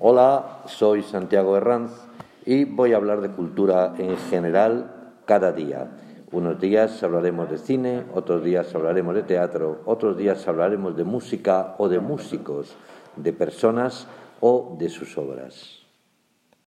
Hola, soy Santiago Herranz y voy a hablar de cultura en general cada día. Unos días hablaremos de cine, otros días hablaremos de teatro, otros días hablaremos de música o de músicos, de personas o de sus obras.